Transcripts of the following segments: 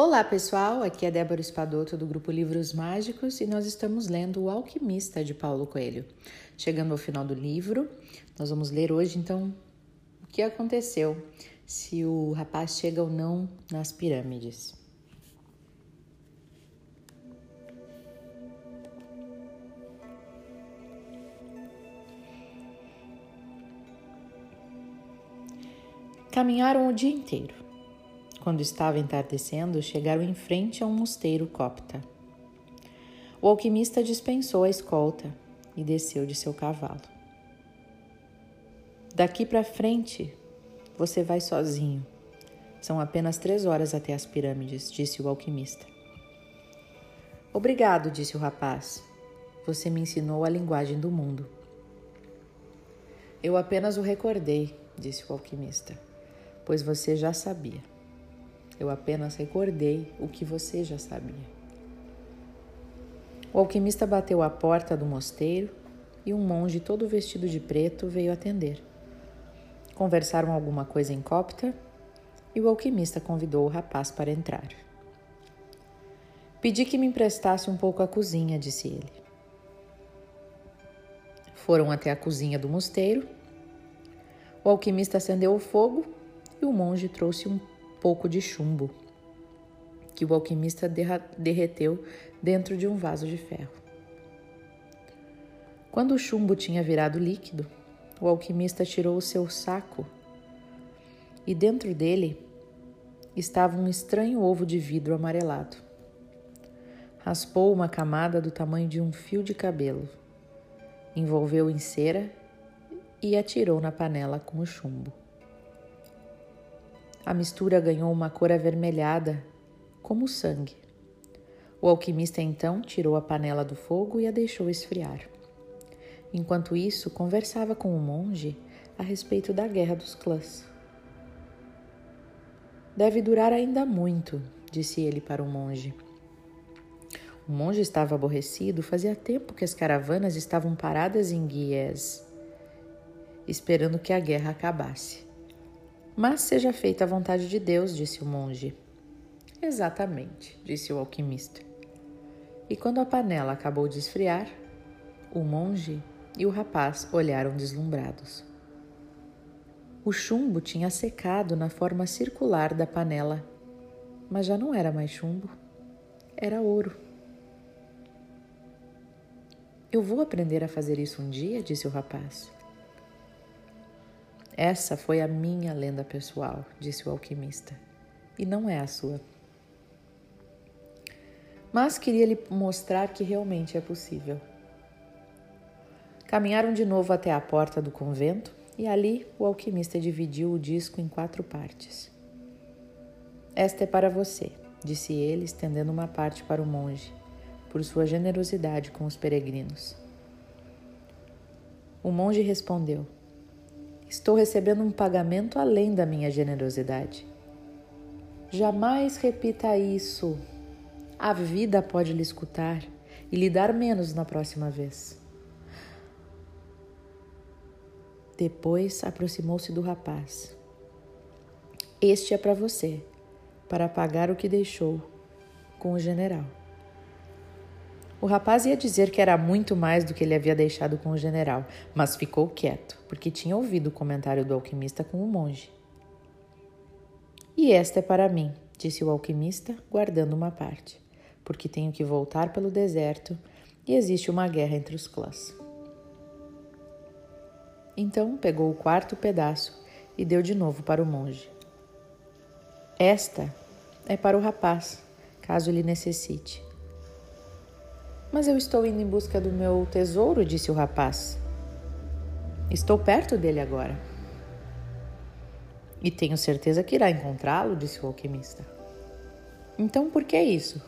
Olá pessoal, aqui é Débora Espadoto do grupo Livros Mágicos e nós estamos lendo O Alquimista de Paulo Coelho. Chegando ao final do livro, nós vamos ler hoje então o que aconteceu, se o rapaz chega ou não nas pirâmides. Caminharam o dia inteiro quando estava entardecendo, chegaram em frente a um mosteiro copta. O alquimista dispensou a escolta e desceu de seu cavalo. Daqui para frente, você vai sozinho. São apenas três horas até as pirâmides, disse o alquimista. Obrigado, disse o rapaz. Você me ensinou a linguagem do mundo. Eu apenas o recordei, disse o alquimista, pois você já sabia. Eu apenas recordei o que você já sabia. O alquimista bateu à porta do mosteiro e um monge todo vestido de preto veio atender. Conversaram alguma coisa em copta e o alquimista convidou o rapaz para entrar. Pedi que me emprestasse um pouco a cozinha, disse ele. Foram até a cozinha do mosteiro. O alquimista acendeu o fogo e o monge trouxe um pouco de chumbo, que o alquimista derreteu dentro de um vaso de ferro. Quando o chumbo tinha virado líquido, o alquimista tirou o seu saco e dentro dele estava um estranho ovo de vidro amarelado. Raspou uma camada do tamanho de um fio de cabelo, envolveu em cera e atirou na panela com o chumbo. A mistura ganhou uma cor avermelhada, como sangue. O alquimista então tirou a panela do fogo e a deixou esfriar. Enquanto isso, conversava com o monge a respeito da guerra dos clãs. Deve durar ainda muito, disse ele para o monge. O monge estava aborrecido, fazia tempo que as caravanas estavam paradas em Guiés, esperando que a guerra acabasse. Mas seja feita a vontade de Deus, disse o monge. Exatamente, disse o alquimista. E quando a panela acabou de esfriar, o monge e o rapaz olharam deslumbrados. O chumbo tinha secado na forma circular da panela, mas já não era mais chumbo, era ouro. Eu vou aprender a fazer isso um dia, disse o rapaz. Essa foi a minha lenda pessoal, disse o alquimista, e não é a sua. Mas queria lhe mostrar que realmente é possível. Caminharam de novo até a porta do convento e ali o alquimista dividiu o disco em quatro partes. Esta é para você, disse ele, estendendo uma parte para o monge, por sua generosidade com os peregrinos. O monge respondeu: Estou recebendo um pagamento além da minha generosidade. Jamais repita isso. A vida pode lhe escutar e lhe dar menos na próxima vez. Depois aproximou-se do rapaz. Este é para você, para pagar o que deixou com o general. O rapaz ia dizer que era muito mais do que ele havia deixado com o general, mas ficou quieto, porque tinha ouvido o comentário do alquimista com o monge. E esta é para mim, disse o alquimista, guardando uma parte, porque tenho que voltar pelo deserto e existe uma guerra entre os clãs. Então pegou o quarto pedaço e deu de novo para o monge. Esta é para o rapaz, caso ele necessite. Mas eu estou indo em busca do meu tesouro, disse o rapaz. Estou perto dele agora. E tenho certeza que irá encontrá-lo, disse o alquimista. Então por que isso?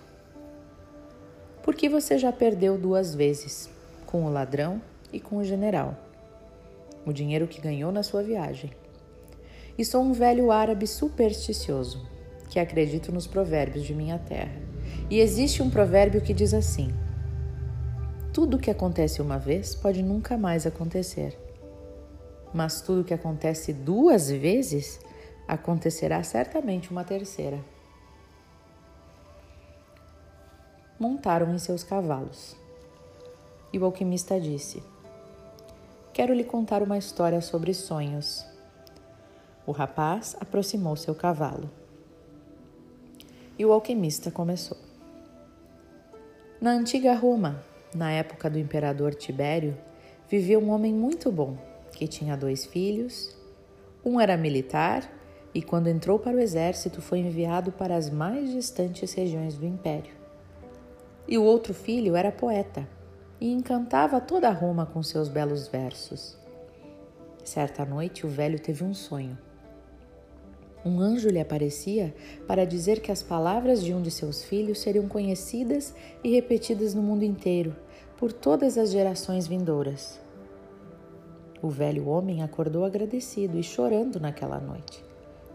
Porque você já perdeu duas vezes, com o ladrão e com o general, o dinheiro que ganhou na sua viagem. E sou um velho árabe supersticioso, que acredito nos provérbios de minha terra. E existe um provérbio que diz assim: tudo que acontece uma vez pode nunca mais acontecer. Mas tudo que acontece duas vezes acontecerá certamente uma terceira. montaram em seus cavalos. E o alquimista disse: Quero lhe contar uma história sobre sonhos. O rapaz aproximou seu cavalo. E o alquimista começou. Na antiga Roma, na época do imperador Tibério, vivia um homem muito bom, que tinha dois filhos. Um era militar e, quando entrou para o exército, foi enviado para as mais distantes regiões do império. E o outro filho era poeta e encantava toda Roma com seus belos versos. Certa noite, o velho teve um sonho. Um anjo lhe aparecia para dizer que as palavras de um de seus filhos seriam conhecidas e repetidas no mundo inteiro, por todas as gerações vindouras. O velho homem acordou agradecido e chorando naquela noite,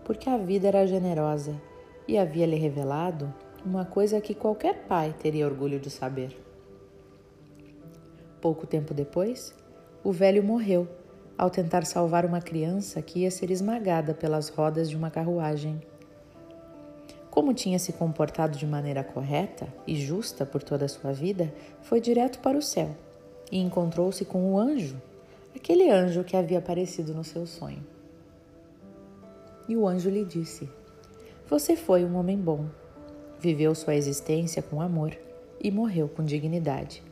porque a vida era generosa e havia-lhe revelado uma coisa que qualquer pai teria orgulho de saber. Pouco tempo depois, o velho morreu ao tentar salvar uma criança que ia ser esmagada pelas rodas de uma carruagem. Como tinha se comportado de maneira correta e justa por toda a sua vida, foi direto para o céu e encontrou-se com o anjo, aquele anjo que havia aparecido no seu sonho. E o anjo lhe disse: Você foi um homem bom, viveu sua existência com amor e morreu com dignidade.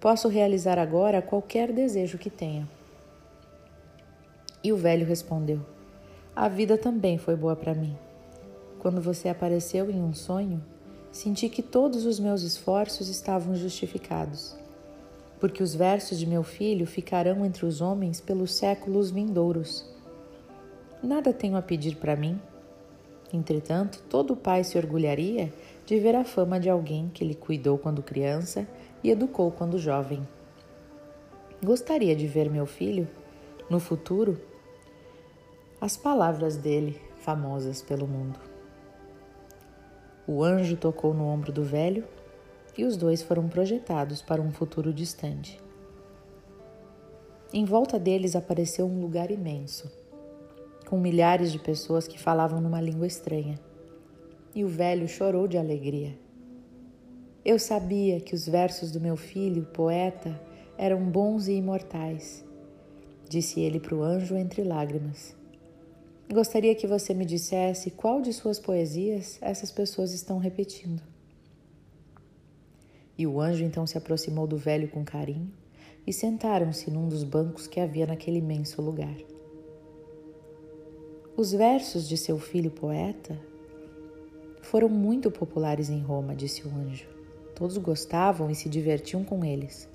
Posso realizar agora qualquer desejo que tenha. E o velho respondeu: A vida também foi boa para mim. Quando você apareceu em um sonho, senti que todos os meus esforços estavam justificados, porque os versos de meu filho ficarão entre os homens pelos séculos vindouros. Nada tenho a pedir para mim. Entretanto, todo pai se orgulharia de ver a fama de alguém que lhe cuidou quando criança e educou quando jovem. Gostaria de ver meu filho, no futuro, as palavras dele famosas pelo mundo. O anjo tocou no ombro do velho e os dois foram projetados para um futuro distante. Em volta deles apareceu um lugar imenso, com milhares de pessoas que falavam numa língua estranha. E o velho chorou de alegria. Eu sabia que os versos do meu filho, poeta, eram bons e imortais, disse ele para o anjo entre lágrimas. Gostaria que você me dissesse qual de suas poesias essas pessoas estão repetindo. E o anjo então se aproximou do velho com carinho e sentaram-se num dos bancos que havia naquele imenso lugar. Os versos de seu filho poeta foram muito populares em Roma, disse o anjo. Todos gostavam e se divertiam com eles.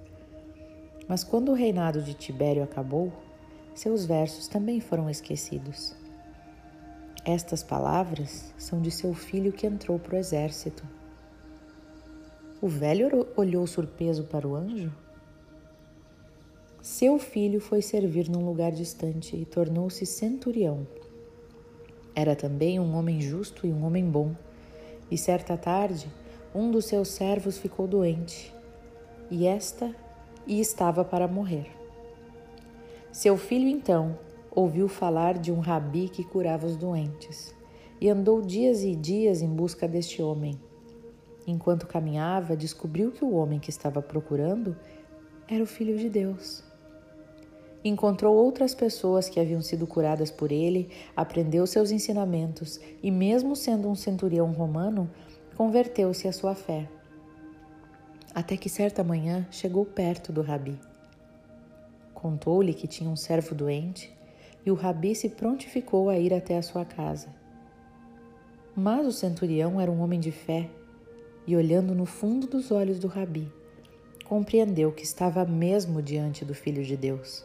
Mas quando o reinado de Tibério acabou, seus versos também foram esquecidos. Estas palavras são de seu filho que entrou para o exército. O velho olhou surpreso para o anjo. Seu filho foi servir num lugar distante e tornou-se centurião. Era também um homem justo e um homem bom. E certa tarde, um dos seus servos ficou doente, e esta e estava para morrer. Seu filho então ouviu falar de um rabi que curava os doentes e andou dias e dias em busca deste homem. Enquanto caminhava, descobriu que o homem que estava procurando era o Filho de Deus. Encontrou outras pessoas que haviam sido curadas por ele, aprendeu seus ensinamentos e, mesmo sendo um centurião romano, converteu-se à sua fé. Até que certa manhã chegou perto do rabi. Contou-lhe que tinha um servo doente e o rabi se prontificou a ir até a sua casa. Mas o centurião era um homem de fé e, olhando no fundo dos olhos do rabi, compreendeu que estava mesmo diante do Filho de Deus,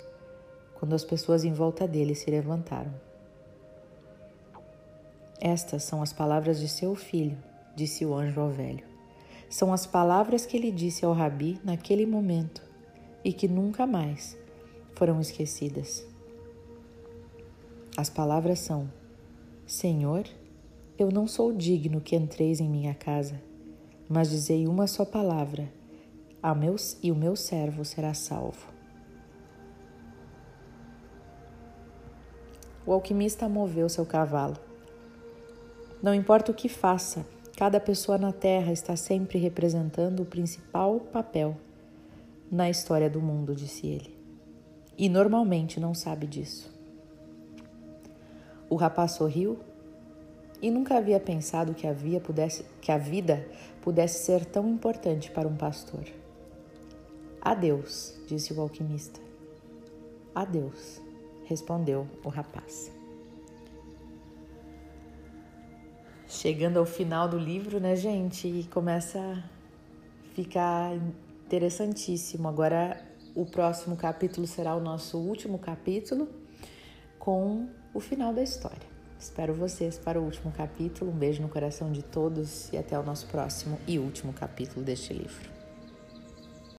quando as pessoas em volta dele se levantaram. Estas são as palavras de seu filho, disse o anjo ao velho. São as palavras que ele disse ao rabi naquele momento e que nunca mais foram esquecidas. As palavras são: Senhor, eu não sou digno que entreis em minha casa, mas dizei uma só palavra, a meus, e o meu servo será salvo. O alquimista moveu seu cavalo. Não importa o que faça, Cada pessoa na Terra está sempre representando o principal papel na história do mundo, disse ele. E normalmente não sabe disso. O rapaz sorriu e nunca havia pensado que a, via pudesse, que a vida pudesse ser tão importante para um pastor. Adeus, disse o alquimista. Adeus, respondeu o rapaz. Chegando ao final do livro, né, gente? E começa a ficar interessantíssimo. Agora, o próximo capítulo será o nosso último capítulo com o final da história. Espero vocês para o último capítulo. Um beijo no coração de todos e até o nosso próximo e último capítulo deste livro.